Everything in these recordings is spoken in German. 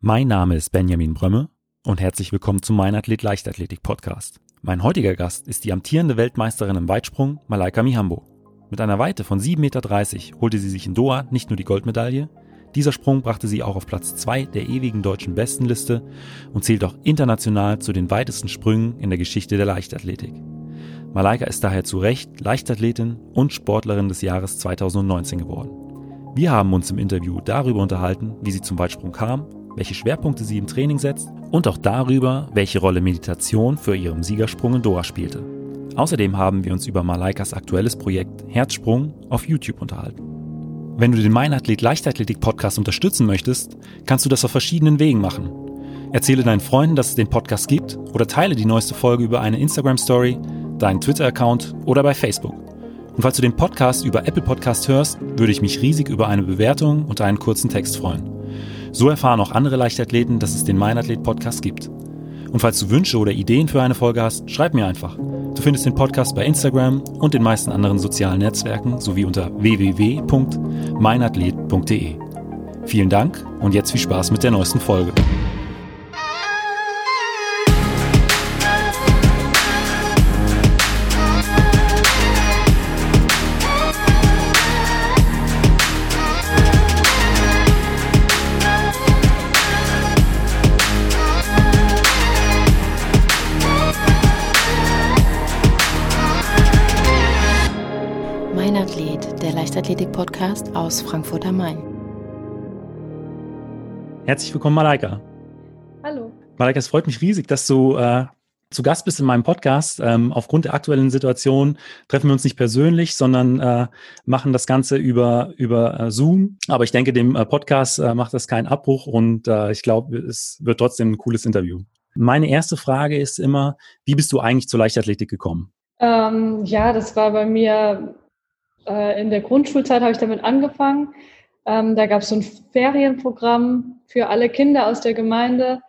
Mein Name ist Benjamin Brömme und herzlich willkommen zum Mein Athlet Leichtathletik Podcast. Mein heutiger Gast ist die amtierende Weltmeisterin im Weitsprung Malaika Mihambo. Mit einer Weite von 7,30 Meter holte sie sich in Doha nicht nur die Goldmedaille, dieser Sprung brachte sie auch auf Platz 2 der ewigen deutschen Bestenliste und zählt auch international zu den weitesten Sprüngen in der Geschichte der Leichtathletik. Malaika ist daher zu Recht Leichtathletin und Sportlerin des Jahres 2019 geworden. Wir haben uns im Interview darüber unterhalten, wie sie zum Weitsprung kam welche Schwerpunkte sie im Training setzt und auch darüber, welche Rolle Meditation für ihren Siegersprung in Doha spielte. Außerdem haben wir uns über Malaikas aktuelles Projekt Herzsprung auf YouTube unterhalten. Wenn du den Mein Athlet Leichtathletik Podcast unterstützen möchtest, kannst du das auf verschiedenen Wegen machen. Erzähle deinen Freunden, dass es den Podcast gibt oder teile die neueste Folge über eine Instagram Story, deinen Twitter-Account oder bei Facebook. Und falls du den Podcast über Apple Podcast hörst, würde ich mich riesig über eine Bewertung und einen kurzen Text freuen. So erfahren auch andere Leichtathleten, dass es den Meinathlet Podcast gibt. Und falls du Wünsche oder Ideen für eine Folge hast, schreib mir einfach. Du findest den Podcast bei Instagram und den meisten anderen sozialen Netzwerken sowie unter www.meinathlet.de. Vielen Dank und jetzt viel Spaß mit der neuesten Folge. Leichtathletik-Podcast aus Frankfurt am Main. Herzlich willkommen, Malaika. Hallo. Malaika, es freut mich riesig, dass du äh, zu Gast bist in meinem Podcast. Ähm, aufgrund der aktuellen Situation treffen wir uns nicht persönlich, sondern äh, machen das Ganze über, über äh, Zoom. Aber ich denke, dem äh, Podcast äh, macht das keinen Abbruch und äh, ich glaube, es wird trotzdem ein cooles Interview. Meine erste Frage ist immer, wie bist du eigentlich zur Leichtathletik gekommen? Ähm, ja, das war bei mir äh, in der Grundschulzeit habe ich damit angefangen. Ähm, da gab es so ein Ferienprogramm für alle Kinder aus der Gemeinde.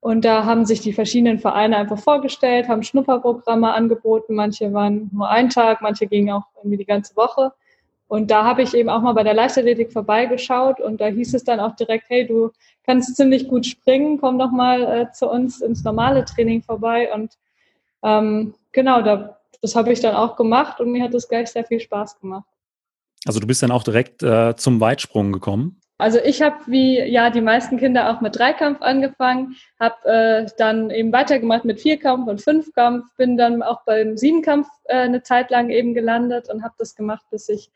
Und da haben sich die verschiedenen Vereine einfach vorgestellt, haben Schnupperprogramme angeboten. Manche waren nur einen Tag, manche gingen auch irgendwie die ganze Woche. Und da habe ich eben auch mal bei der Leichtathletik vorbeigeschaut und da hieß es dann auch direkt, hey, du kannst ziemlich gut springen, komm doch mal äh, zu uns ins normale Training vorbei. Und ähm, genau, da das habe ich dann auch gemacht und mir hat das gleich sehr viel Spaß gemacht. Also du bist dann auch direkt äh, zum Weitsprung gekommen? Also ich habe wie ja die meisten Kinder auch mit Dreikampf angefangen, habe äh, dann eben weitergemacht mit Vierkampf und Fünfkampf, bin dann auch beim Siebenkampf äh, eine Zeit lang eben gelandet und habe das gemacht, bis ich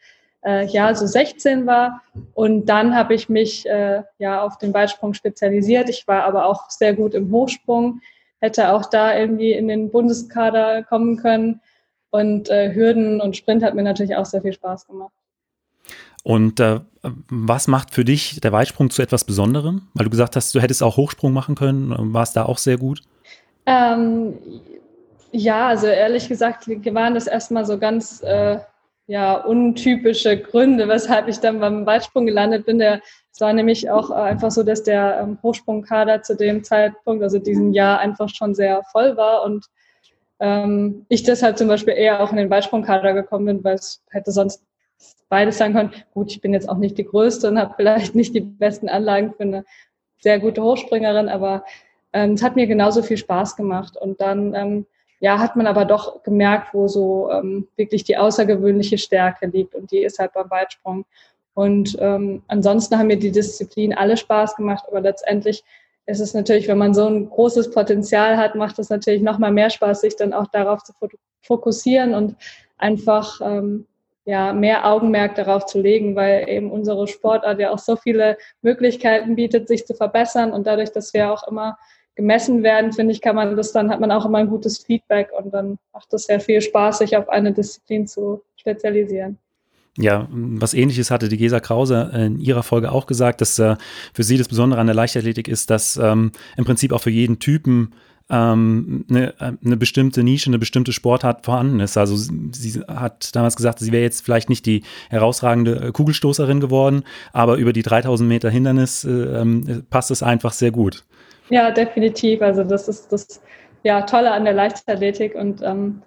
äh, ja so 16 war. Und dann habe ich mich äh, ja auf den Weitsprung spezialisiert. Ich war aber auch sehr gut im Hochsprung, hätte auch da irgendwie in den Bundeskader kommen können. Und äh, Hürden und Sprint hat mir natürlich auch sehr viel Spaß gemacht. Und äh, was macht für dich der Weitsprung zu etwas Besonderem? Weil du gesagt hast, du hättest auch Hochsprung machen können. War es da auch sehr gut? Ähm, ja, also ehrlich gesagt waren das erstmal so ganz äh, ja, untypische Gründe, weshalb ich dann beim Weitsprung gelandet bin. Der, es war nämlich auch einfach so, dass der ähm, Hochsprungkader zu dem Zeitpunkt, also diesem Jahr, einfach schon sehr voll war und ähm, ich deshalb zum Beispiel eher auch in den Weitsprungkader gekommen bin, weil es hätte sonst beides sein können. Gut, ich bin jetzt auch nicht die Größte und habe vielleicht nicht die besten Anlagen für eine sehr gute Hochspringerin, aber ähm, es hat mir genauso viel Spaß gemacht. Und dann ähm, ja, hat man aber doch gemerkt, wo so ähm, wirklich die außergewöhnliche Stärke liegt und die ist halt beim Weitsprung. Und ähm, ansonsten haben mir die Disziplinen alle Spaß gemacht, aber letztendlich ist es natürlich, wenn man so ein großes Potenzial hat, macht es natürlich noch mal mehr Spaß, sich dann auch darauf zu fokussieren und einfach ähm, ja, mehr Augenmerk darauf zu legen, weil eben unsere Sportart ja auch so viele Möglichkeiten bietet, sich zu verbessern und dadurch, dass wir auch immer gemessen werden, finde ich, kann man das dann, hat man auch immer ein gutes Feedback und dann macht es sehr viel Spaß, sich auf eine Disziplin zu spezialisieren. Ja, was ähnliches hatte die Gesa Krause in ihrer Folge auch gesagt, dass äh, für sie das Besondere an der Leichtathletik ist, dass ähm, im Prinzip auch für jeden Typen ähm, eine, eine bestimmte Nische, eine bestimmte Sportart vorhanden ist. Also sie hat damals gesagt, sie wäre jetzt vielleicht nicht die herausragende äh, Kugelstoßerin geworden, aber über die 3000 Meter Hindernis äh, ähm, passt es einfach sehr gut. Ja, definitiv. Also das ist das ja, Tolle an der Leichtathletik und ähm,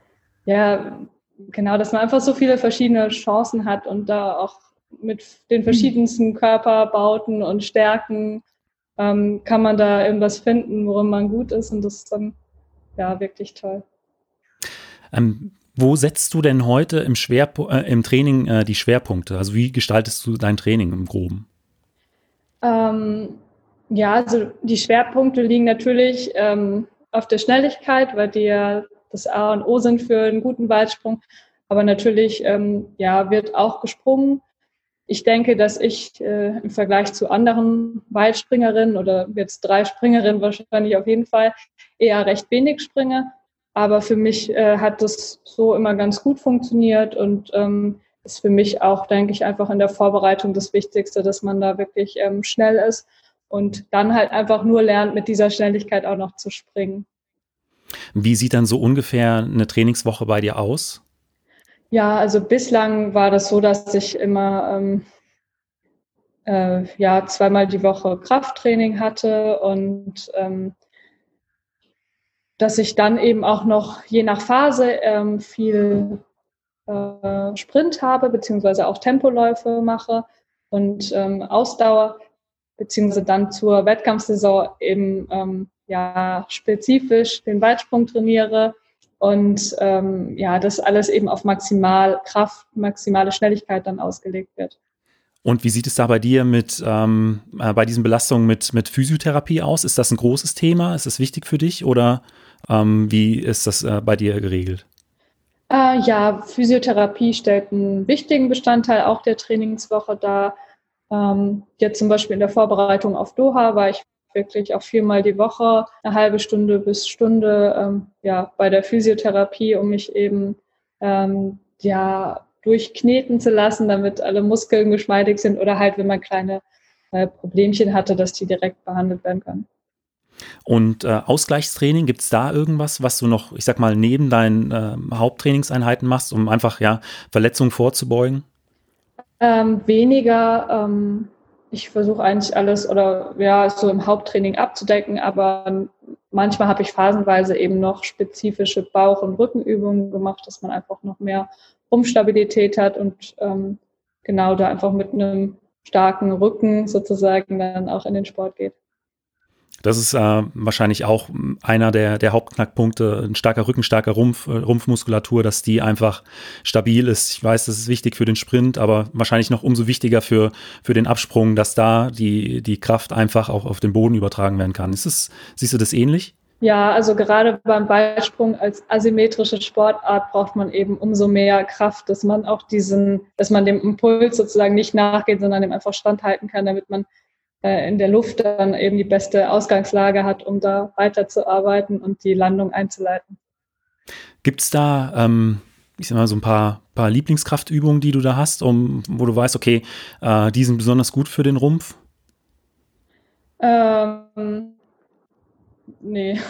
ja, genau, dass man einfach so viele verschiedene Chancen hat und da auch mit den verschiedensten Körperbauten und Stärken ähm, kann man da irgendwas finden, worin man gut ist und das ist dann ja wirklich toll. Ähm, wo setzt du denn heute im, Schwerpu äh, im Training äh, die Schwerpunkte? Also wie gestaltest du dein Training im Groben? Ähm, ja, also die Schwerpunkte liegen natürlich ähm, auf der Schnelligkeit, weil die ja das A und O sind für einen guten Weitsprung. Aber natürlich ähm, ja, wird auch gesprungen. Ich denke, dass ich äh, im Vergleich zu anderen Weitspringerinnen oder jetzt drei Springerinnen wahrscheinlich auf jeden Fall eher recht wenig springe. Aber für mich äh, hat das so immer ganz gut funktioniert und ähm, ist für mich auch, denke ich, einfach in der Vorbereitung das Wichtigste, dass man da wirklich ähm, schnell ist und dann halt einfach nur lernt, mit dieser Schnelligkeit auch noch zu springen. Wie sieht dann so ungefähr eine Trainingswoche bei dir aus? Ja, also bislang war das so, dass ich immer ähm, äh, ja zweimal die Woche Krafttraining hatte und ähm, dass ich dann eben auch noch je nach Phase ähm, viel äh, Sprint habe, beziehungsweise auch Tempoläufe mache und ähm, Ausdauer, beziehungsweise dann zur Wettkampfsaison eben ähm, ja spezifisch den Weitsprung trainiere und ähm, ja, das alles eben auf maximal Kraft, maximale Schnelligkeit dann ausgelegt wird. Und wie sieht es da bei dir mit ähm, äh, bei diesen Belastungen mit, mit Physiotherapie aus? Ist das ein großes Thema? Ist das wichtig für dich oder ähm, wie ist das äh, bei dir geregelt? Äh, ja, Physiotherapie stellt einen wichtigen Bestandteil auch der Trainingswoche dar. Ähm, jetzt zum Beispiel in der Vorbereitung auf Doha war ich wirklich auch viermal die Woche eine halbe Stunde bis Stunde ähm, ja, bei der Physiotherapie, um mich eben ähm, ja, durchkneten zu lassen, damit alle Muskeln geschmeidig sind oder halt, wenn man kleine äh, Problemchen hatte, dass die direkt behandelt werden können. Und äh, Ausgleichstraining, gibt es da irgendwas, was du noch, ich sag mal, neben deinen äh, Haupttrainingseinheiten machst, um einfach ja Verletzungen vorzubeugen? Ähm, weniger. Ähm, ich versuche eigentlich alles oder ja, so im Haupttraining abzudecken, aber manchmal habe ich phasenweise eben noch spezifische Bauch- und Rückenübungen gemacht, dass man einfach noch mehr Rumpfstabilität hat und ähm, genau da einfach mit einem starken Rücken sozusagen dann auch in den Sport geht. Das ist äh, wahrscheinlich auch einer der, der Hauptknackpunkte, ein starker Rücken, starker Rumpf, äh, Rumpfmuskulatur, dass die einfach stabil ist. Ich weiß, das ist wichtig für den Sprint, aber wahrscheinlich noch umso wichtiger für, für den Absprung, dass da die, die Kraft einfach auch auf den Boden übertragen werden kann. Ist es, siehst du das ähnlich? Ja, also gerade beim Weitsprung als asymmetrische Sportart braucht man eben umso mehr Kraft, dass man auch diesen, dass man dem Impuls sozusagen nicht nachgeht, sondern dem einfach standhalten kann, damit man äh, in der Luft dann eben die beste Ausgangslage hat, um da weiterzuarbeiten und die Landung einzuleiten. Gibt es da, ähm, ich sag mal, so ein paar, paar Lieblingskraftübungen, die du da hast, um, wo du weißt, okay, äh, die sind besonders gut für den Rumpf? Ähm, nee.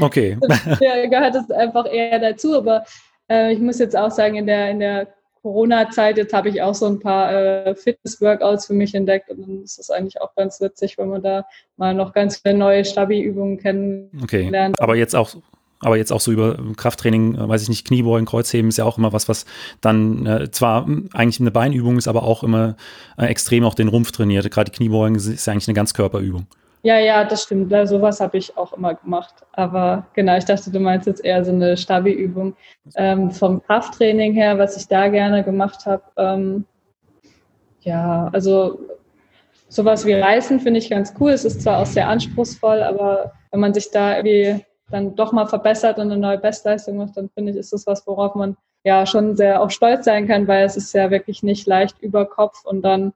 Okay. ja, gehört es einfach eher dazu, aber äh, ich muss jetzt auch sagen, in der, in der Corona-Zeit, jetzt habe ich auch so ein paar äh, Fitness-Workouts für mich entdeckt und dann ist es eigentlich auch ganz witzig, wenn man da mal noch ganz viele neue Stabi-Übungen kennenlernt. Okay, aber jetzt auch aber jetzt auch so über Krafttraining, äh, weiß ich nicht, Kniebeugen, Kreuzheben ist ja auch immer was, was dann äh, zwar eigentlich eine Beinübung ist, aber auch immer äh, extrem auch den Rumpf trainiert. Gerade die Kniebeugen ist ja eigentlich eine Ganzkörperübung. Ja, ja, das stimmt. Ja, sowas habe ich auch immer gemacht. Aber genau, ich dachte, du meinst jetzt eher so eine Stabi-Übung. Ähm, vom Krafttraining her, was ich da gerne gemacht habe, ähm, ja, also sowas wie Reißen finde ich ganz cool. Es ist zwar auch sehr anspruchsvoll, aber wenn man sich da irgendwie dann doch mal verbessert und eine neue Bestleistung macht, dann finde ich, ist das was, worauf man ja schon sehr auch stolz sein kann, weil es ist ja wirklich nicht leicht über Kopf und dann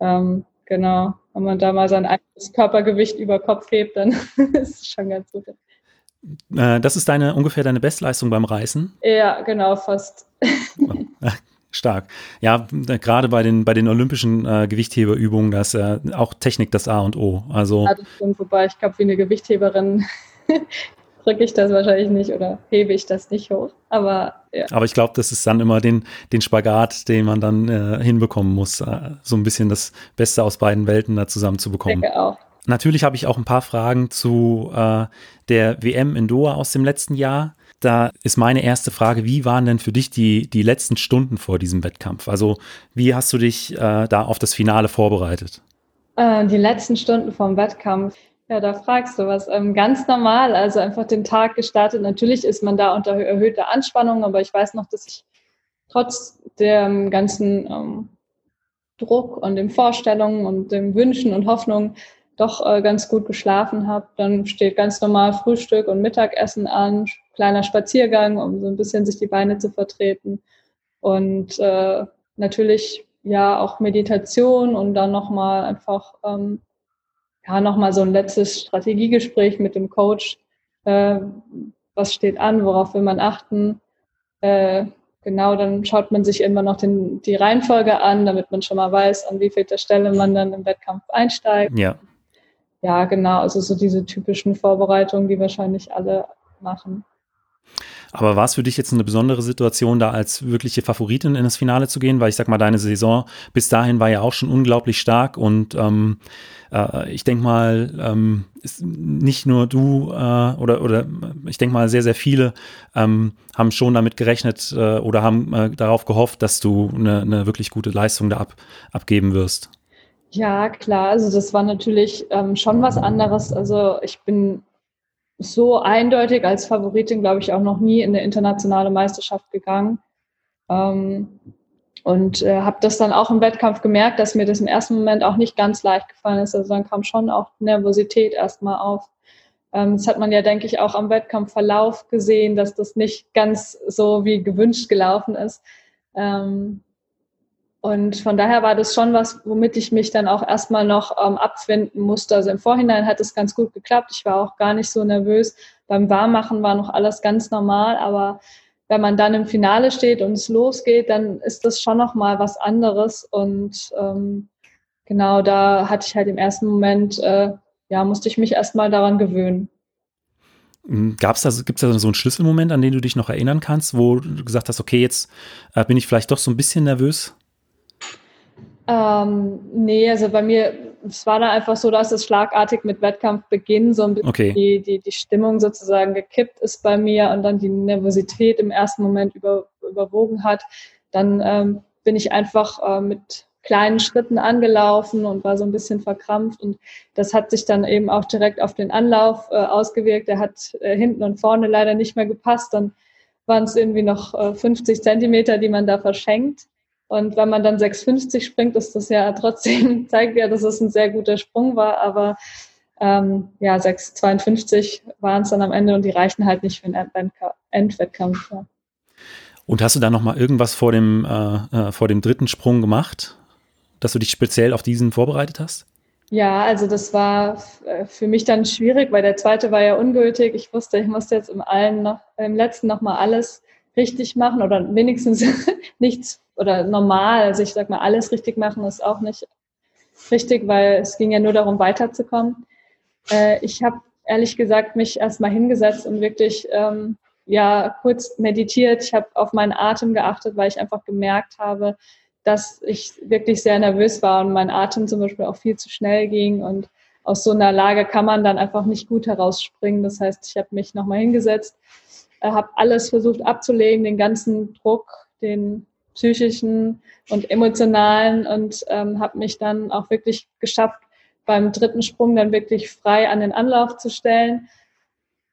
ähm, Genau. Wenn man da mal sein eigenes Körpergewicht über Kopf hebt, dann ist es schon ganz gut. Äh, das ist deine ungefähr deine Bestleistung beim Reißen? Ja, genau, fast. Stark. Ja, gerade bei den, bei den olympischen äh, Gewichtheberübungen, da ist äh, auch Technik das A und O. Also, ja, das stimmt, wobei ich glaube, wie eine Gewichtheberin drücke ich das wahrscheinlich nicht oder hebe ich das nicht hoch. Aber ja. Aber ich glaube, das ist dann immer den, den Spagat, den man dann äh, hinbekommen muss, äh, so ein bisschen das Beste aus beiden Welten da zusammen zu bekommen. Ich denke auch. Natürlich habe ich auch ein paar Fragen zu äh, der WM in Doha aus dem letzten Jahr. Da ist meine erste Frage, wie waren denn für dich die, die letzten Stunden vor diesem Wettkampf? Also wie hast du dich äh, da auf das Finale vorbereitet? Äh, die letzten Stunden vom Wettkampf. Ja, da fragst du was. Ähm, ganz normal, also einfach den Tag gestartet. Natürlich ist man da unter erhöhter Anspannung, aber ich weiß noch, dass ich trotz dem ganzen ähm, Druck und den Vorstellungen und den Wünschen und Hoffnungen doch äh, ganz gut geschlafen habe. Dann steht ganz normal Frühstück und Mittagessen an, kleiner Spaziergang, um so ein bisschen sich die Beine zu vertreten. Und äh, natürlich ja auch Meditation und dann nochmal einfach ähm, ja nochmal so ein letztes Strategiegespräch mit dem Coach. Äh, was steht an, worauf will man achten? Äh, genau, dann schaut man sich immer noch den, die Reihenfolge an, damit man schon mal weiß, an wie vielter Stelle man dann im Wettkampf einsteigt. Ja. Ja, genau, also so diese typischen Vorbereitungen, die wahrscheinlich alle machen. Aber war es für dich jetzt eine besondere Situation, da als wirkliche Favoritin in das Finale zu gehen? Weil ich sag mal, deine Saison bis dahin war ja auch schon unglaublich stark und ähm, äh, ich denke mal, ähm, nicht nur du äh, oder, oder ich denke mal, sehr, sehr viele ähm, haben schon damit gerechnet äh, oder haben äh, darauf gehofft, dass du eine, eine wirklich gute Leistung da ab, abgeben wirst. Ja, klar. Also das war natürlich ähm, schon was anderes. Also ich bin so eindeutig als Favoritin, glaube ich, auch noch nie in eine internationale Meisterschaft gegangen. Ähm, und äh, habe das dann auch im Wettkampf gemerkt, dass mir das im ersten Moment auch nicht ganz leicht gefallen ist. Also dann kam schon auch Nervosität erstmal auf. Ähm, das hat man ja, denke ich, auch am Wettkampfverlauf gesehen, dass das nicht ganz so wie gewünscht gelaufen ist. Ähm, und von daher war das schon was, womit ich mich dann auch erstmal noch ähm, abfinden musste. Also im Vorhinein hat es ganz gut geklappt. Ich war auch gar nicht so nervös. Beim Warmmachen war noch alles ganz normal, aber wenn man dann im Finale steht und es losgeht, dann ist das schon noch mal was anderes. Und ähm, genau da hatte ich halt im ersten Moment, äh, ja, musste ich mich erstmal daran gewöhnen. Hm, Gab's da, gibt's da so einen Schlüsselmoment, an den du dich noch erinnern kannst, wo du gesagt hast, okay, jetzt äh, bin ich vielleicht doch so ein bisschen nervös? Ähm, nee, also bei mir, es war dann einfach so, dass es schlagartig mit Wettkampfbeginn so ein bisschen okay. die, die, die Stimmung sozusagen gekippt ist bei mir und dann die Nervosität im ersten Moment über, überwogen hat. Dann ähm, bin ich einfach äh, mit kleinen Schritten angelaufen und war so ein bisschen verkrampft und das hat sich dann eben auch direkt auf den Anlauf äh, ausgewirkt. Der hat äh, hinten und vorne leider nicht mehr gepasst. Dann waren es irgendwie noch 50 äh, Zentimeter, die man da verschenkt. Und wenn man dann 6,50 springt, ist das ja trotzdem, zeigt ja, dass es ein sehr guter Sprung war. Aber ähm, ja, 6,52 waren es dann am Ende und die reichen halt nicht für einen Endwettkampf. Ja. Und hast du da nochmal irgendwas vor dem, äh, äh, vor dem dritten Sprung gemacht, dass du dich speziell auf diesen vorbereitet hast? Ja, also das war äh, für mich dann schwierig, weil der zweite war ja ungültig. Ich wusste, ich musste jetzt im allen noch, im letzten nochmal alles richtig machen oder wenigstens nichts oder normal. Also ich sag mal, alles richtig machen ist auch nicht richtig, weil es ging ja nur darum, weiterzukommen. Äh, ich habe ehrlich gesagt mich erstmal hingesetzt und wirklich ähm, ja kurz meditiert. Ich habe auf meinen Atem geachtet, weil ich einfach gemerkt habe, dass ich wirklich sehr nervös war und mein Atem zum Beispiel auch viel zu schnell ging und aus so einer Lage kann man dann einfach nicht gut herausspringen. Das heißt, ich habe mich nochmal hingesetzt, äh, habe alles versucht abzulegen, den ganzen Druck, den psychischen und emotionalen und ähm, habe mich dann auch wirklich geschafft, beim dritten Sprung dann wirklich frei an den Anlauf zu stellen.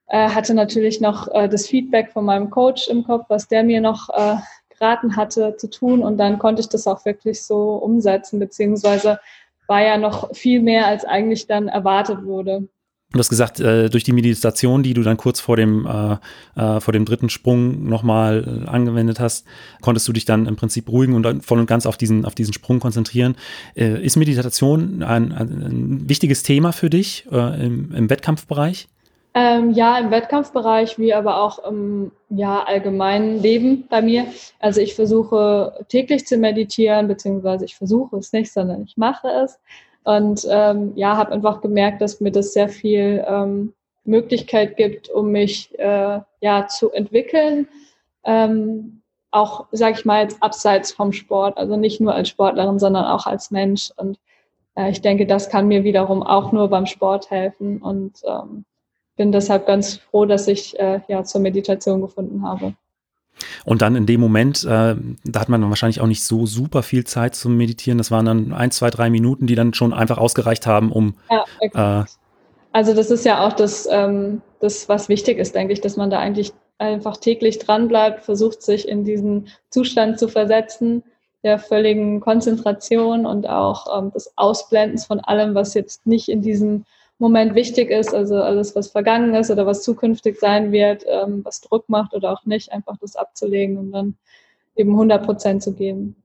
Äh, hatte natürlich noch äh, das Feedback von meinem Coach im Kopf, was der mir noch äh, geraten hatte zu tun und dann konnte ich das auch wirklich so umsetzen, beziehungsweise war ja noch viel mehr, als eigentlich dann erwartet wurde. Du hast gesagt, äh, durch die Meditation, die du dann kurz vor dem, äh, äh, vor dem dritten Sprung nochmal angewendet hast, konntest du dich dann im Prinzip beruhigen und dann voll und ganz auf diesen, auf diesen Sprung konzentrieren. Ist Meditation ein, ein, wichtiges Thema für dich im, im Wettkampfbereich? Ähm, ja, im Wettkampfbereich wie aber auch im ja, allgemeinen Leben bei mir. Also ich versuche täglich zu meditieren, beziehungsweise ich versuche es nicht, sondern ich mache es. Und ähm, ja, habe einfach gemerkt, dass mir das sehr viel ähm, Möglichkeit gibt, um mich äh, ja zu entwickeln. Ähm, auch, sage ich mal, jetzt abseits vom Sport, also nicht nur als Sportlerin, sondern auch als Mensch. Und äh, ich denke, das kann mir wiederum auch nur beim Sport helfen und ähm, bin deshalb ganz froh, dass ich äh, ja zur Meditation gefunden habe. Und dann in dem Moment, äh, da hat man wahrscheinlich auch nicht so super viel Zeit zum Meditieren. Das waren dann ein, zwei, drei Minuten, die dann schon einfach ausgereicht haben, um. Ja, äh, also das ist ja auch das, ähm, das, was wichtig ist, denke ich, dass man da eigentlich einfach täglich dran bleibt, versucht sich in diesen Zustand zu versetzen, der völligen Konzentration und auch ähm, des Ausblendens von allem, was jetzt nicht in diesem Moment wichtig ist, also alles, was vergangen ist oder was zukünftig sein wird, ähm, was Druck macht oder auch nicht, einfach das abzulegen und dann eben 100 Prozent zu geben.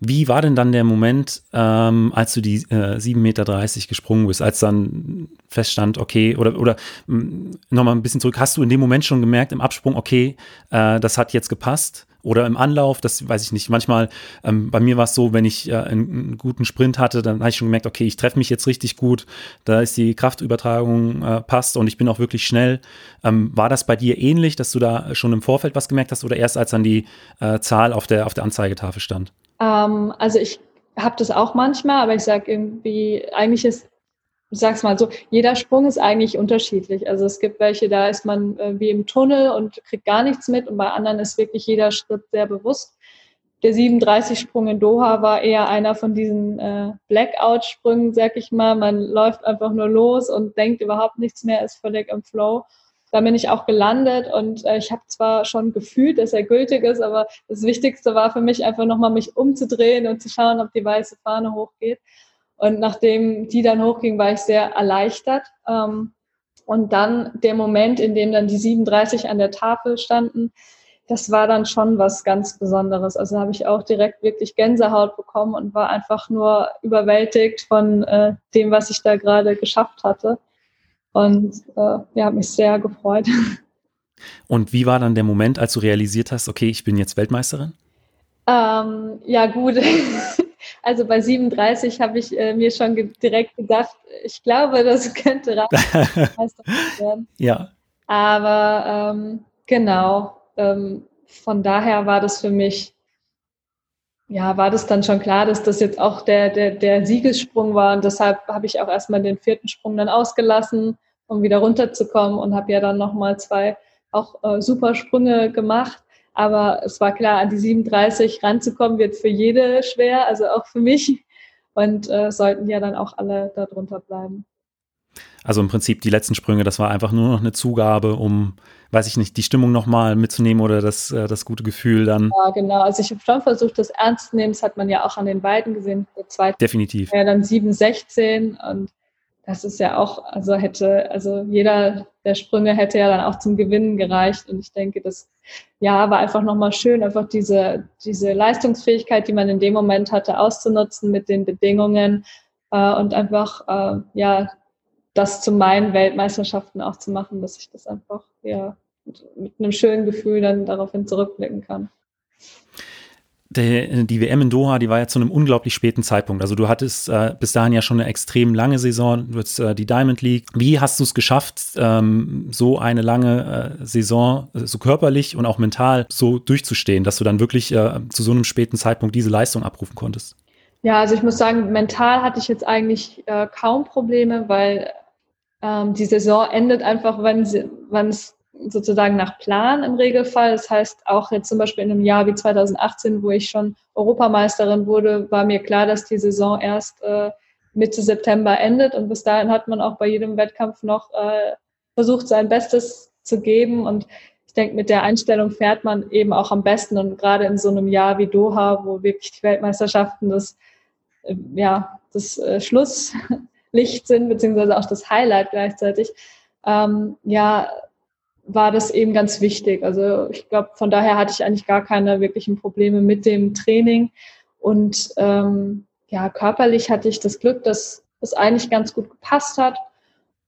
Wie war denn dann der Moment, ähm, als du die äh, 7,30 Meter gesprungen bist, als dann feststand, okay, oder, oder mm, nochmal ein bisschen zurück, hast du in dem Moment schon gemerkt im Absprung, okay, äh, das hat jetzt gepasst? Oder im Anlauf, das weiß ich nicht. Manchmal, ähm, bei mir war es so, wenn ich äh, einen, einen, guten Sprint hatte, dann habe ich schon gemerkt, okay, ich treffe mich jetzt richtig gut, da ist die Kraftübertragung äh, passt und ich bin auch wirklich schnell. Ähm, war das bei dir ähnlich, dass du da schon im Vorfeld was gemerkt hast oder erst als dann die äh, Zahl auf der, auf der Anzeigetafel stand? Ähm, also ich habe das auch manchmal, aber ich sage irgendwie, eigentlich ist, sag's mal so, jeder Sprung ist eigentlich unterschiedlich. Also es gibt welche, da ist man äh, wie im Tunnel und kriegt gar nichts mit und bei anderen ist wirklich jeder Schritt sehr bewusst. Der 37-Sprung in Doha war eher einer von diesen äh, Blackout-Sprüngen, sag ich mal. Man läuft einfach nur los und denkt überhaupt nichts mehr, ist völlig im Flow. Da bin ich auch gelandet und äh, ich habe zwar schon gefühlt, dass er gültig ist, aber das Wichtigste war für mich einfach nochmal mich umzudrehen und zu schauen, ob die weiße Fahne hochgeht. Und nachdem die dann hochging, war ich sehr erleichtert. Ähm, und dann der Moment, in dem dann die 37 an der Tafel standen, das war dann schon was ganz Besonderes. Also habe ich auch direkt wirklich Gänsehaut bekommen und war einfach nur überwältigt von äh, dem, was ich da gerade geschafft hatte. Und äh, ja, habe mich sehr gefreut. Und wie war dann der Moment, als du realisiert hast, okay, ich bin jetzt Weltmeisterin? Ähm, ja, gut. Also bei 37 habe ich äh, mir schon ge direkt gedacht, ich glaube, das könnte werden. ja. Aber ähm, genau, ähm, von daher war das für mich ja, war das dann schon klar, dass das jetzt auch der, der, der Siegessprung war. Und deshalb habe ich auch erstmal den vierten Sprung dann ausgelassen, um wieder runterzukommen und habe ja dann nochmal zwei auch äh, super Sprünge gemacht. Aber es war klar, an die 37 ranzukommen wird für jede schwer, also auch für mich. Und äh, sollten ja dann auch alle darunter bleiben. Also im Prinzip die letzten Sprünge, das war einfach nur noch eine Zugabe, um, weiß ich nicht, die Stimmung nochmal mitzunehmen oder das, äh, das gute Gefühl dann. Ja, genau. Also ich habe schon versucht, das ernst zu nehmen. Das hat man ja auch an den beiden gesehen. Der zweite Definitiv. Ja, dann 7, 16 und das ist ja auch, also hätte, also jeder der Sprünge hätte ja dann auch zum Gewinnen gereicht. Und ich denke, das ja war einfach nochmal schön, einfach diese, diese Leistungsfähigkeit, die man in dem Moment hatte, auszunutzen mit den Bedingungen äh, und einfach äh, ja das zu meinen Weltmeisterschaften auch zu machen, dass ich das einfach ja mit, einem schönen Gefühl dann daraufhin zurückblicken kann. Der, die WM in Doha, die war ja zu einem unglaublich späten Zeitpunkt. Also du hattest äh, bis dahin ja schon eine extrem lange Saison, du hattest äh, die Diamond League. Wie hast du es geschafft, ähm, so eine lange äh, Saison, äh, so körperlich und auch mental so durchzustehen, dass du dann wirklich äh, zu so einem späten Zeitpunkt diese Leistung abrufen konntest? Ja, also ich muss sagen, mental hatte ich jetzt eigentlich äh, kaum Probleme, weil ähm, die Saison endet einfach, wenn es sozusagen nach Plan im Regelfall. Das heißt, auch jetzt zum Beispiel in einem Jahr wie 2018, wo ich schon Europameisterin wurde, war mir klar, dass die Saison erst äh, Mitte September endet. Und bis dahin hat man auch bei jedem Wettkampf noch äh, versucht, sein Bestes zu geben. Und ich denke, mit der Einstellung fährt man eben auch am besten. Und gerade in so einem Jahr wie Doha, wo wirklich die Weltmeisterschaften das, äh, ja, das äh, Schluss Licht sind, beziehungsweise auch das Highlight gleichzeitig, ähm, ja, war das eben ganz wichtig. Also ich glaube, von daher hatte ich eigentlich gar keine wirklichen Probleme mit dem Training. Und ähm, ja, körperlich hatte ich das Glück, dass es eigentlich ganz gut gepasst hat.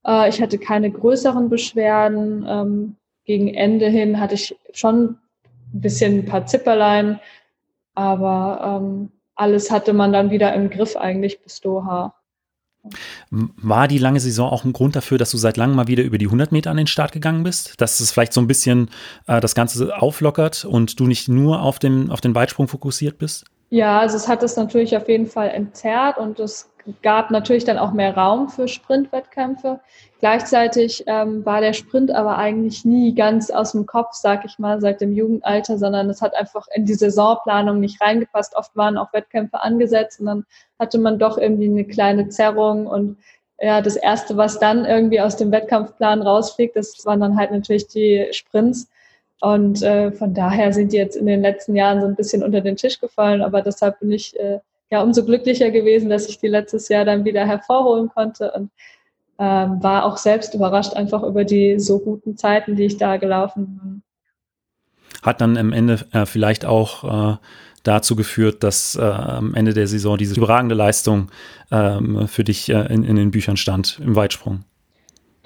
Äh, ich hatte keine größeren Beschwerden. Ähm, gegen Ende hin hatte ich schon ein bisschen ein paar Zipperlein, aber ähm, alles hatte man dann wieder im Griff eigentlich bis Doha. War die lange Saison auch ein Grund dafür, dass du seit langem mal wieder über die 100 Meter an den Start gegangen bist? Dass es vielleicht so ein bisschen äh, das Ganze auflockert und du nicht nur auf den, auf den Weitsprung fokussiert bist? Ja, also es hat das natürlich auf jeden Fall entzerrt und das gab natürlich dann auch mehr Raum für Sprintwettkämpfe. Gleichzeitig ähm, war der Sprint aber eigentlich nie ganz aus dem Kopf, sag ich mal, seit dem Jugendalter, sondern es hat einfach in die Saisonplanung nicht reingepasst. Oft waren auch Wettkämpfe angesetzt und dann hatte man doch irgendwie eine kleine Zerrung und ja, das erste, was dann irgendwie aus dem Wettkampfplan rausfliegt, das waren dann halt natürlich die Sprints. Und äh, von daher sind die jetzt in den letzten Jahren so ein bisschen unter den Tisch gefallen. Aber deshalb bin ich äh, ja umso glücklicher gewesen, dass ich die letztes Jahr dann wieder hervorholen konnte und ähm, war auch selbst überrascht einfach über die so guten Zeiten, die ich da gelaufen bin. Hat dann am Ende äh, vielleicht auch äh, dazu geführt, dass äh, am Ende der Saison diese überragende Leistung ähm, für dich äh, in, in den Büchern stand im Weitsprung.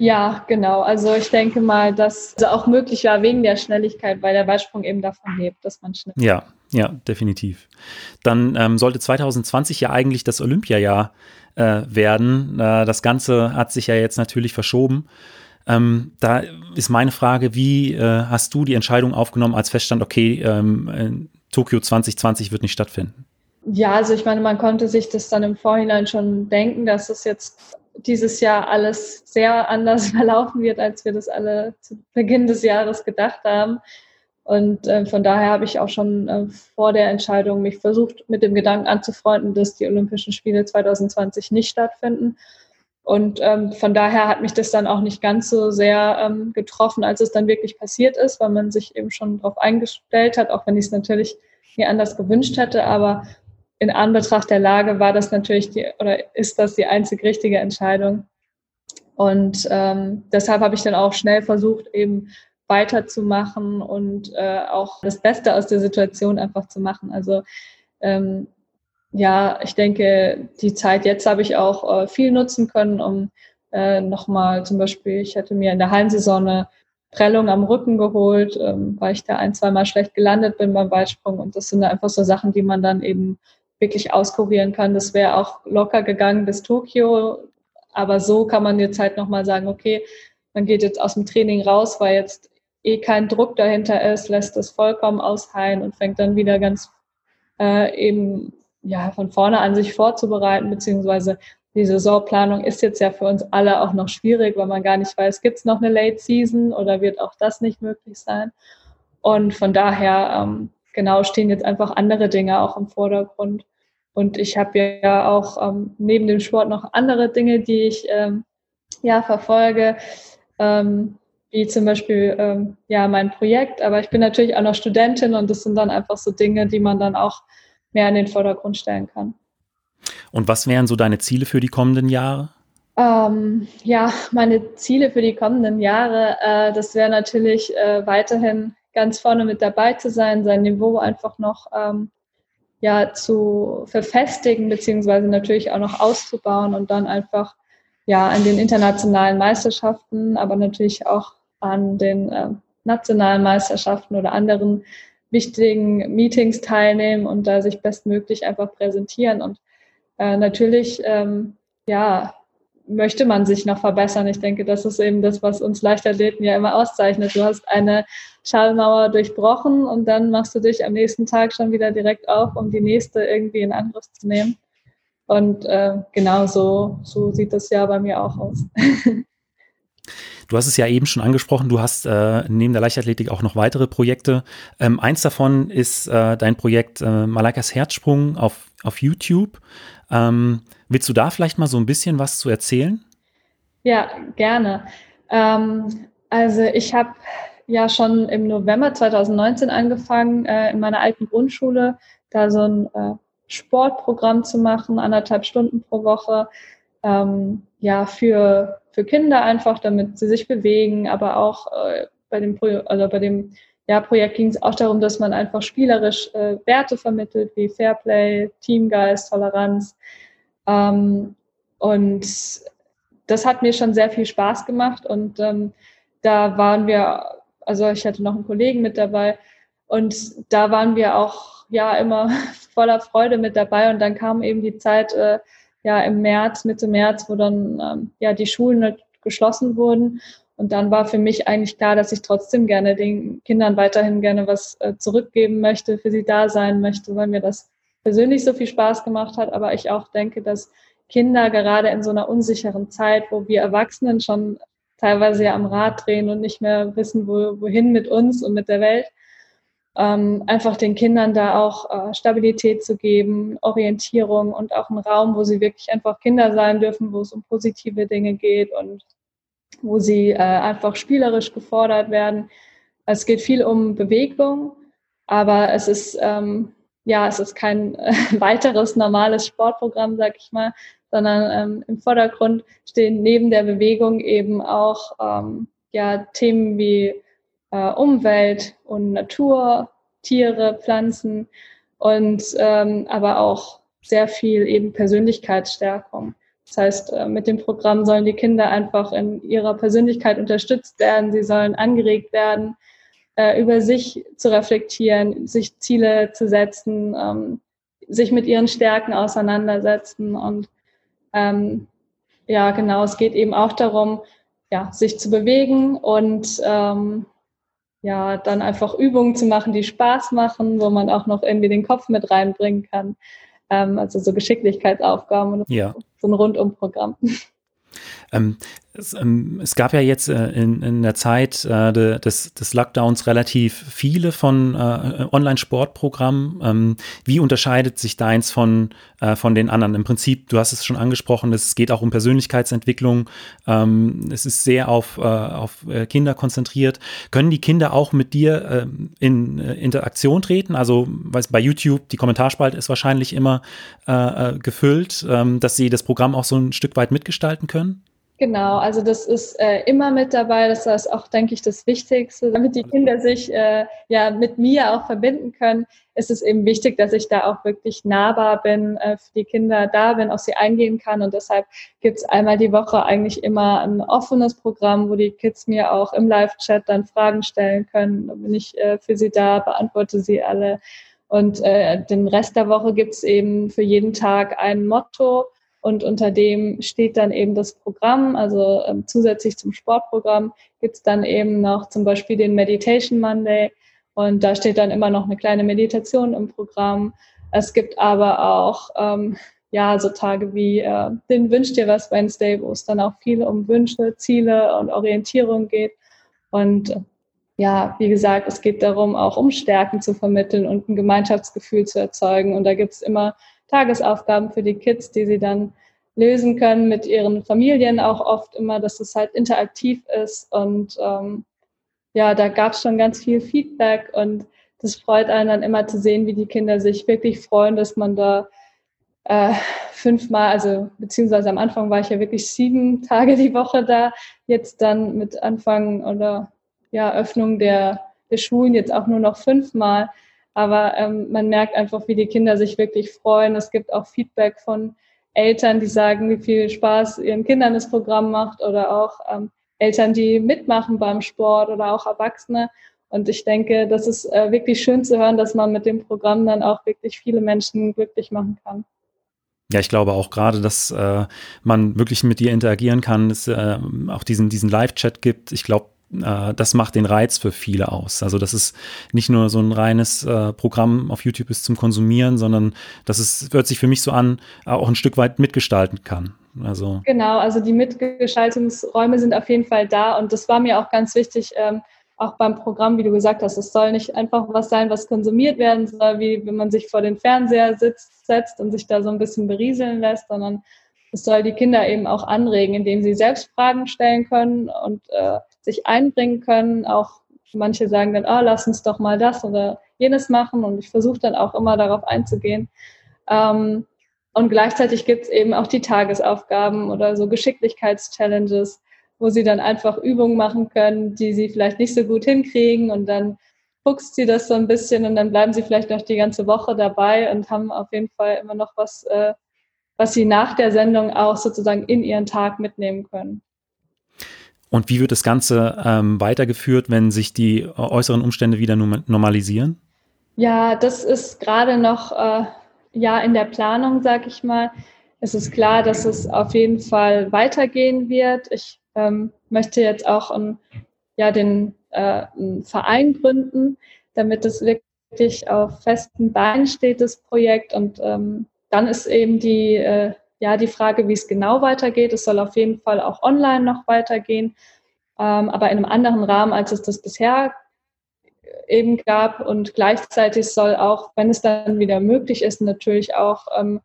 Ja, genau. Also ich denke mal, dass also auch möglich war wegen der Schnelligkeit, weil der Weitsprung eben davon lebt, dass man schnell. Ja, ja, definitiv. Dann ähm, sollte 2020 ja eigentlich das Olympiajahr äh, werden. Äh, das Ganze hat sich ja jetzt natürlich verschoben. Ähm, da ist meine Frage, wie äh, hast du die Entscheidung aufgenommen, als feststand, okay, ähm, Tokio 2020 wird nicht stattfinden? Ja, also ich meine, man konnte sich das dann im Vorhinein schon denken, dass es jetzt dieses Jahr alles sehr anders verlaufen wird, als wir das alle zu Beginn des Jahres gedacht haben. Und äh, von daher habe ich auch schon äh, vor der Entscheidung mich versucht, mit dem Gedanken anzufreunden, dass die Olympischen Spiele 2020 nicht stattfinden. Und ähm, von daher hat mich das dann auch nicht ganz so sehr ähm, getroffen, als es dann wirklich passiert ist, weil man sich eben schon darauf eingestellt hat, auch wenn ich es natürlich mir anders gewünscht hätte. Aber in Anbetracht der Lage war das natürlich die oder ist das die einzig richtige Entscheidung. Und ähm, deshalb habe ich dann auch schnell versucht, eben weiterzumachen und äh, auch das Beste aus der Situation einfach zu machen. Also ähm, ja, ich denke, die Zeit jetzt habe ich auch äh, viel nutzen können, um äh, nochmal zum Beispiel, ich hatte mir in der Hallensaison eine Prellung am Rücken geholt, ähm, weil ich da ein, zweimal schlecht gelandet bin beim Weitsprung. Und das sind einfach so Sachen, die man dann eben wirklich auskurieren kann. Das wäre auch locker gegangen bis Tokio. Aber so kann man jetzt halt nochmal sagen, okay, man geht jetzt aus dem Training raus, weil jetzt eh kein Druck dahinter ist, lässt es vollkommen ausheilen und fängt dann wieder ganz äh, eben ja von vorne an sich vorzubereiten, beziehungsweise die Saisonplanung ist jetzt ja für uns alle auch noch schwierig, weil man gar nicht weiß, gibt es noch eine Late Season oder wird auch das nicht möglich sein. Und von daher, ähm, genau, stehen jetzt einfach andere Dinge auch im Vordergrund. Und ich habe ja auch ähm, neben dem Sport noch andere Dinge, die ich ähm, ja verfolge, ähm, wie zum Beispiel ähm, ja mein Projekt. Aber ich bin natürlich auch noch Studentin und das sind dann einfach so Dinge, die man dann auch mehr in den Vordergrund stellen kann. Und was wären so deine Ziele für die kommenden Jahre? Ähm, ja, meine Ziele für die kommenden Jahre, äh, das wäre natürlich äh, weiterhin ganz vorne mit dabei zu sein, sein Niveau einfach noch ähm, ja zu verfestigen, beziehungsweise natürlich auch noch auszubauen und dann einfach ja an den internationalen Meisterschaften, aber natürlich auch an den äh, nationalen Meisterschaften oder anderen wichtigen Meetings teilnehmen und da sich bestmöglich einfach präsentieren. Und äh, natürlich, ähm, ja, möchte man sich noch verbessern. Ich denke, das ist eben das, was uns Leichtathleten ja immer auszeichnet. Du hast eine Schallmauer durchbrochen und dann machst du dich am nächsten Tag schon wieder direkt auf, um die nächste irgendwie in Angriff zu nehmen. Und äh, genau so, so sieht das ja bei mir auch aus. Du hast es ja eben schon angesprochen, du hast äh, neben der Leichtathletik auch noch weitere Projekte. Ähm, eins davon ist äh, dein Projekt äh, Malaikas Herzsprung auf, auf YouTube. Ähm, willst du da vielleicht mal so ein bisschen was zu erzählen? Ja, gerne. Ähm, also ich habe ja schon im November 2019 angefangen, äh, in meiner alten Grundschule da so ein äh, Sportprogramm zu machen, anderthalb Stunden pro Woche. Ähm, ja, für, für Kinder einfach, damit sie sich bewegen, aber auch äh, bei dem, also bei dem ja, Projekt ging es auch darum, dass man einfach spielerisch äh, Werte vermittelt, wie Fairplay, Teamgeist, Toleranz. Ähm, und das hat mir schon sehr viel Spaß gemacht und ähm, da waren wir, also ich hatte noch einen Kollegen mit dabei und da waren wir auch ja immer voller Freude mit dabei und dann kam eben die Zeit, äh, ja im März, Mitte März, wo dann ähm, ja die Schulen halt geschlossen wurden. Und dann war für mich eigentlich klar, dass ich trotzdem gerne den Kindern weiterhin gerne was äh, zurückgeben möchte, für sie da sein möchte, weil mir das persönlich so viel Spaß gemacht hat, aber ich auch denke, dass Kinder gerade in so einer unsicheren Zeit, wo wir Erwachsenen schon teilweise ja am Rad drehen und nicht mehr wissen, wo, wohin mit uns und mit der Welt, ähm, einfach den Kindern da auch äh, Stabilität zu geben, Orientierung und auch einen Raum, wo sie wirklich einfach Kinder sein dürfen, wo es um positive Dinge geht und wo sie äh, einfach spielerisch gefordert werden. Es geht viel um Bewegung, aber es ist ähm, ja, es ist kein äh, weiteres normales Sportprogramm, sag ich mal, sondern ähm, im Vordergrund stehen neben der Bewegung eben auch ähm, ja, Themen wie äh, Umwelt und Natur, Tiere, Pflanzen und ähm, aber auch sehr viel eben Persönlichkeitsstärkung. Das heißt, äh, mit dem Programm sollen die Kinder einfach in ihrer Persönlichkeit unterstützt werden, sie sollen angeregt werden, äh, über sich zu reflektieren, sich Ziele zu setzen, ähm, sich mit ihren Stärken auseinandersetzen und ähm, ja, genau, es geht eben auch darum, ja, sich zu bewegen und ähm, ja, dann einfach Übungen zu machen, die Spaß machen, wo man auch noch irgendwie den Kopf mit reinbringen kann. Ähm, also so Geschicklichkeitsaufgaben und ja. so ein Rundumprogramm. Ähm, es, ähm, es, gab ja jetzt äh, in, in, der Zeit äh, de, des, des, Lockdowns relativ viele von äh, Online-Sportprogrammen. Ähm, wie unterscheidet sich deins von, äh, von den anderen? Im Prinzip, du hast es schon angesprochen, es geht auch um Persönlichkeitsentwicklung. Ähm, es ist sehr auf, äh, auf äh, Kinder konzentriert. Können die Kinder auch mit dir in Interaktion treten? Also weiß, bei YouTube, die Kommentarspalte ist wahrscheinlich immer gefüllt, ähm, dass sie das Programm auch so ein Stück weit mitgestalten können? Genau, also das ist äh, immer mit dabei. Das ist auch, denke ich, das Wichtigste. Damit die Kinder sich äh, ja mit mir auch verbinden können, ist es eben wichtig, dass ich da auch wirklich nahbar bin, äh, für die Kinder da bin, auf sie eingehen kann. Und deshalb gibt es einmal die Woche eigentlich immer ein offenes Programm, wo die Kids mir auch im Live-Chat dann Fragen stellen können. Bin ich äh, für sie da, beantworte sie alle. Und äh, den Rest der Woche gibt es eben für jeden Tag ein Motto und unter dem steht dann eben das Programm, also ähm, zusätzlich zum Sportprogramm gibt es dann eben noch zum Beispiel den Meditation Monday und da steht dann immer noch eine kleine Meditation im Programm. Es gibt aber auch ähm, ja so Tage wie äh, den Wünsch dir was Wednesday, wo es dann auch viel um Wünsche, Ziele und Orientierung geht. Und ja, wie gesagt, es geht darum, auch um Stärken zu vermitteln und ein Gemeinschaftsgefühl zu erzeugen. Und da gibt es immer Tagesaufgaben für die Kids, die sie dann lösen können mit ihren Familien auch oft immer, dass es halt interaktiv ist. Und ähm, ja, da gab es schon ganz viel Feedback und das freut einen dann immer zu sehen, wie die Kinder sich wirklich freuen, dass man da äh, fünfmal, also beziehungsweise am Anfang war ich ja wirklich sieben Tage die Woche da, jetzt dann mit Anfang oder ja, Öffnung der, der Schulen jetzt auch nur noch fünfmal. Aber ähm, man merkt einfach, wie die Kinder sich wirklich freuen. Es gibt auch Feedback von Eltern, die sagen, wie viel Spaß ihren Kindern das Programm macht oder auch ähm, Eltern, die mitmachen beim Sport oder auch Erwachsene. Und ich denke, das ist äh, wirklich schön zu hören, dass man mit dem Programm dann auch wirklich viele Menschen glücklich machen kann. Ja, ich glaube auch gerade, dass äh, man wirklich mit dir interagieren kann, es äh, auch diesen, diesen Live-Chat gibt. Ich glaube, äh, das macht den Reiz für viele aus. Also dass es nicht nur so ein reines äh, Programm auf YouTube ist zum Konsumieren, sondern dass es, hört sich für mich so an, auch ein Stück weit mitgestalten kann. Also genau, also die Mitgestaltungsräume sind auf jeden Fall da und das war mir auch ganz wichtig, ähm, auch beim Programm, wie du gesagt hast, es soll nicht einfach was sein, was konsumiert werden soll, wie wenn man sich vor den Fernseher sitzt, setzt und sich da so ein bisschen berieseln lässt, sondern es soll die Kinder eben auch anregen, indem sie selbst Fragen stellen können und äh, sich einbringen können. Auch manche sagen dann, oh, lass uns doch mal das oder jenes machen und ich versuche dann auch immer darauf einzugehen. Ähm, und gleichzeitig gibt es eben auch die Tagesaufgaben oder so Geschicklichkeitschallenges, wo sie dann einfach Übungen machen können, die sie vielleicht nicht so gut hinkriegen und dann fuchst sie das so ein bisschen und dann bleiben sie vielleicht noch die ganze Woche dabei und haben auf jeden Fall immer noch was, äh, was sie nach der Sendung auch sozusagen in ihren Tag mitnehmen können. Und wie wird das Ganze ähm, weitergeführt, wenn sich die äußeren Umstände wieder normalisieren? Ja, das ist gerade noch äh, ja in der Planung, sag ich mal. Es ist klar, dass es auf jeden Fall weitergehen wird. Ich ähm, möchte jetzt auch ein, ja, den äh, Verein gründen, damit es wirklich auf festen Beinen steht, das Projekt. Und ähm, dann ist eben die, äh, ja die Frage, wie es genau weitergeht. Es soll auf jeden Fall auch online noch weitergehen, ähm, aber in einem anderen Rahmen, als es das bisher eben gab. Und gleichzeitig soll auch, wenn es dann wieder möglich ist, natürlich auch ähm,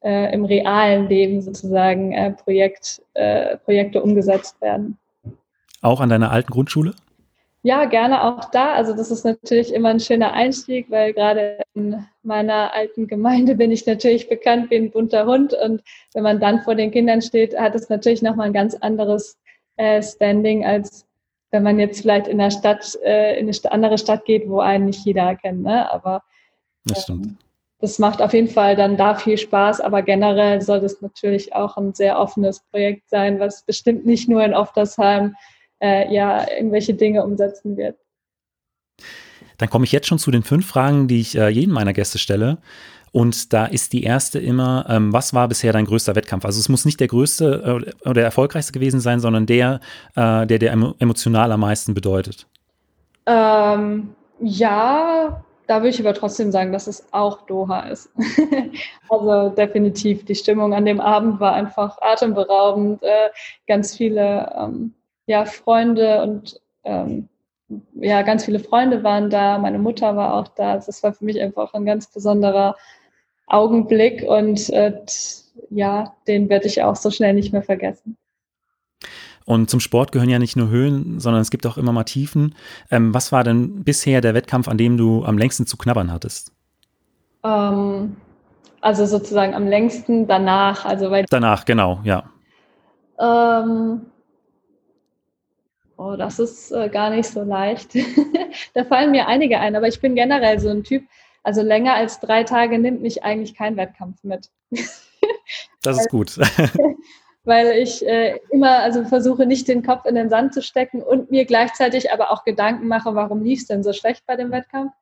äh, im realen Leben sozusagen äh, Projekt, äh, Projekte umgesetzt werden. Auch an deiner alten Grundschule? Ja, gerne auch da. Also das ist natürlich immer ein schöner Einstieg, weil gerade in meiner alten Gemeinde bin ich natürlich bekannt wie ein bunter Hund. Und wenn man dann vor den Kindern steht, hat es natürlich nochmal ein ganz anderes äh, Standing, als wenn man jetzt vielleicht in der Stadt, äh, in eine andere Stadt geht, wo einen nicht jeder kennt. Ne? Aber das. Ähm, das macht auf jeden Fall dann da viel Spaß, aber generell soll das natürlich auch ein sehr offenes Projekt sein, was bestimmt nicht nur in Oftersheim äh, ja irgendwelche Dinge umsetzen wird. Dann komme ich jetzt schon zu den fünf Fragen, die ich äh, jedem meiner Gäste stelle. Und da ist die erste immer, ähm, was war bisher dein größter Wettkampf? Also es muss nicht der größte äh, oder erfolgreichste gewesen sein, sondern der, äh, der dir emotional am meisten bedeutet. Ähm, ja, da würde ich aber trotzdem sagen, dass es auch Doha ist. also definitiv, die Stimmung an dem Abend war einfach atemberaubend. Äh, ganz viele ähm, ja, Freunde und ähm, ja, ganz viele Freunde waren da. Meine Mutter war auch da. Das war für mich einfach ein ganz besonderer Augenblick und äh, ja, den werde ich auch so schnell nicht mehr vergessen. Und zum Sport gehören ja nicht nur Höhen, sondern es gibt auch immer mal Tiefen. Ähm, was war denn bisher der Wettkampf, an dem du am längsten zu knabbern hattest? Ähm, also sozusagen am längsten danach. Also weil, danach, genau, ja. Ähm, oh, das ist äh, gar nicht so leicht. da fallen mir einige ein, aber ich bin generell so ein Typ, also länger als drei Tage nimmt mich eigentlich kein Wettkampf mit. das ist gut. weil ich äh, immer also versuche, nicht den Kopf in den Sand zu stecken und mir gleichzeitig aber auch Gedanken mache, warum lief es denn so schlecht bei dem Wettkampf?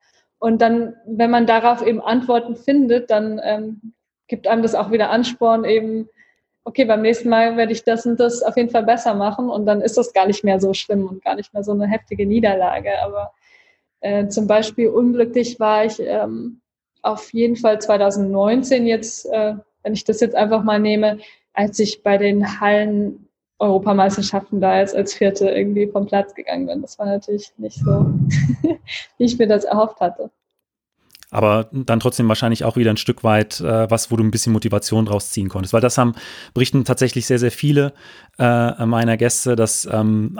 Und dann, wenn man darauf eben Antworten findet, dann ähm, gibt einem das auch wieder Ansporn, eben, okay, beim nächsten Mal werde ich das und das auf jeden Fall besser machen und dann ist das gar nicht mehr so schlimm und gar nicht mehr so eine heftige Niederlage. Aber äh, zum Beispiel unglücklich war ich ähm, auf jeden Fall 2019 jetzt, äh, wenn ich das jetzt einfach mal nehme, als ich bei den Hallen Europameisterschaften da jetzt als Vierte irgendwie vom Platz gegangen bin. Das war natürlich nicht so, wie ich mir das erhofft hatte. Aber dann trotzdem wahrscheinlich auch wieder ein Stück weit äh, was, wo du ein bisschen Motivation draus ziehen konntest. Weil das haben, berichten tatsächlich sehr, sehr viele äh, meiner Gäste, dass ähm,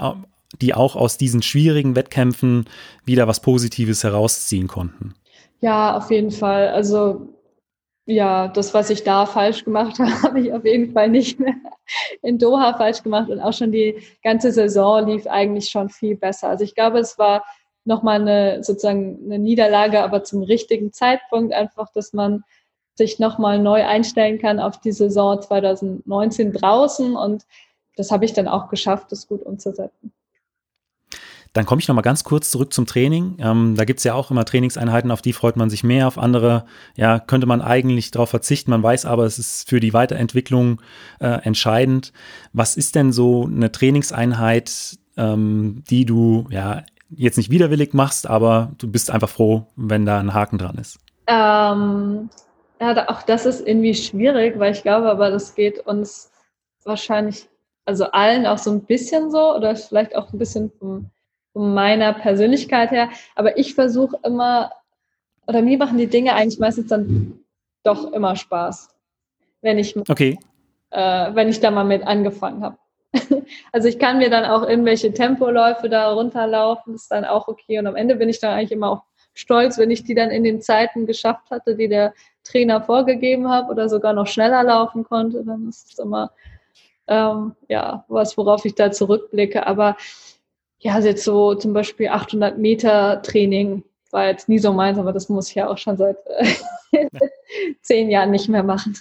die auch aus diesen schwierigen Wettkämpfen wieder was Positives herausziehen konnten. Ja, auf jeden Fall. Also ja, das, was ich da falsch gemacht habe, habe ich auf jeden Fall nicht mehr in Doha falsch gemacht und auch schon die ganze Saison lief eigentlich schon viel besser. Also ich glaube, es war nochmal eine sozusagen eine Niederlage, aber zum richtigen Zeitpunkt einfach, dass man sich nochmal neu einstellen kann auf die Saison 2019 draußen und das habe ich dann auch geschafft, das gut umzusetzen. Dann komme ich noch mal ganz kurz zurück zum Training. Ähm, da gibt es ja auch immer Trainingseinheiten, auf die freut man sich mehr, auf andere ja, könnte man eigentlich darauf verzichten. Man weiß aber, es ist für die Weiterentwicklung äh, entscheidend. Was ist denn so eine Trainingseinheit, ähm, die du ja jetzt nicht widerwillig machst, aber du bist einfach froh, wenn da ein Haken dran ist? Ähm, ja, auch das ist irgendwie schwierig, weil ich glaube, aber das geht uns wahrscheinlich, also allen auch so ein bisschen so oder vielleicht auch ein bisschen vom von meiner Persönlichkeit her. Aber ich versuche immer, oder mir machen die Dinge eigentlich meistens dann doch immer Spaß, wenn ich, okay. äh, wenn ich da mal mit angefangen habe. Also ich kann mir dann auch irgendwelche Tempoläufe da runterlaufen, ist dann auch okay. Und am Ende bin ich dann eigentlich immer auch stolz, wenn ich die dann in den Zeiten geschafft hatte, die der Trainer vorgegeben hat oder sogar noch schneller laufen konnte. Dann ist es immer ähm, ja was, worauf ich da zurückblicke. Aber ja, also jetzt so zum Beispiel 800 Meter Training war jetzt nie so meins, aber das muss ich ja auch schon seit äh, zehn Jahren nicht mehr machen.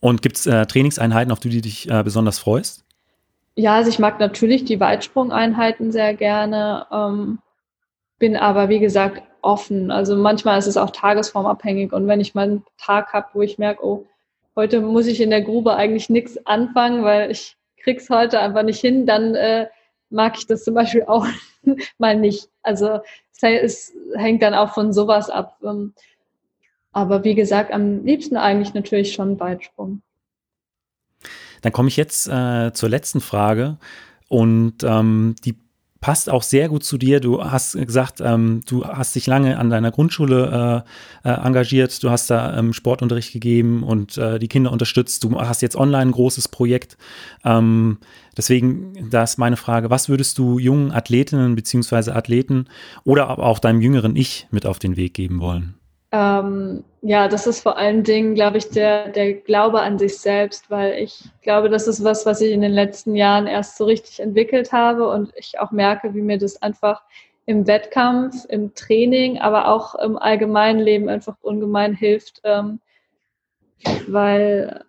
Und gibt es äh, Trainingseinheiten, auf die du dich äh, besonders freust? Ja, also ich mag natürlich die Weitsprungeinheiten sehr gerne, ähm, bin aber wie gesagt offen. Also manchmal ist es auch tagesformabhängig und wenn ich mal einen Tag habe, wo ich merke, oh, heute muss ich in der Grube eigentlich nichts anfangen, weil ich krieg's heute einfach nicht hin, dann äh, mag ich das zum Beispiel auch mal nicht. Also es hängt dann auch von sowas ab. Ähm, aber wie gesagt, am liebsten eigentlich natürlich schon Weitsprung. Dann komme ich jetzt äh, zur letzten Frage und ähm, die passt auch sehr gut zu dir. Du hast gesagt, ähm, du hast dich lange an deiner Grundschule äh, äh, engagiert, du hast da ähm, Sportunterricht gegeben und äh, die Kinder unterstützt. Du hast jetzt online ein großes Projekt. Ähm, deswegen, da ist meine Frage, was würdest du jungen Athletinnen beziehungsweise Athleten oder auch deinem jüngeren Ich mit auf den Weg geben wollen? Ähm, ja, das ist vor allen Dingen, glaube ich, der, der Glaube an sich selbst, weil ich glaube, das ist was, was ich in den letzten Jahren erst so richtig entwickelt habe und ich auch merke, wie mir das einfach im Wettkampf, im Training, aber auch im allgemeinen Leben einfach ungemein hilft, ähm, weil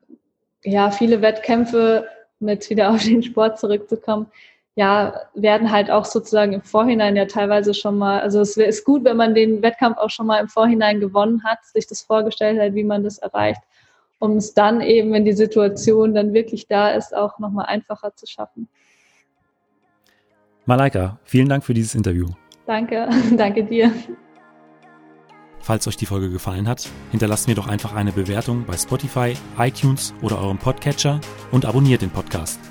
ja viele Wettkämpfe, um jetzt wieder auf den Sport zurückzukommen, ja, werden halt auch sozusagen im Vorhinein ja teilweise schon mal, also es ist gut, wenn man den Wettkampf auch schon mal im Vorhinein gewonnen hat, sich das vorgestellt hat, wie man das erreicht, um es dann eben, wenn die Situation dann wirklich da ist, auch nochmal einfacher zu schaffen. Malaika, vielen Dank für dieses Interview. Danke, danke dir. Falls euch die Folge gefallen hat, hinterlasst mir doch einfach eine Bewertung bei Spotify, iTunes oder eurem Podcatcher und abonniert den Podcast.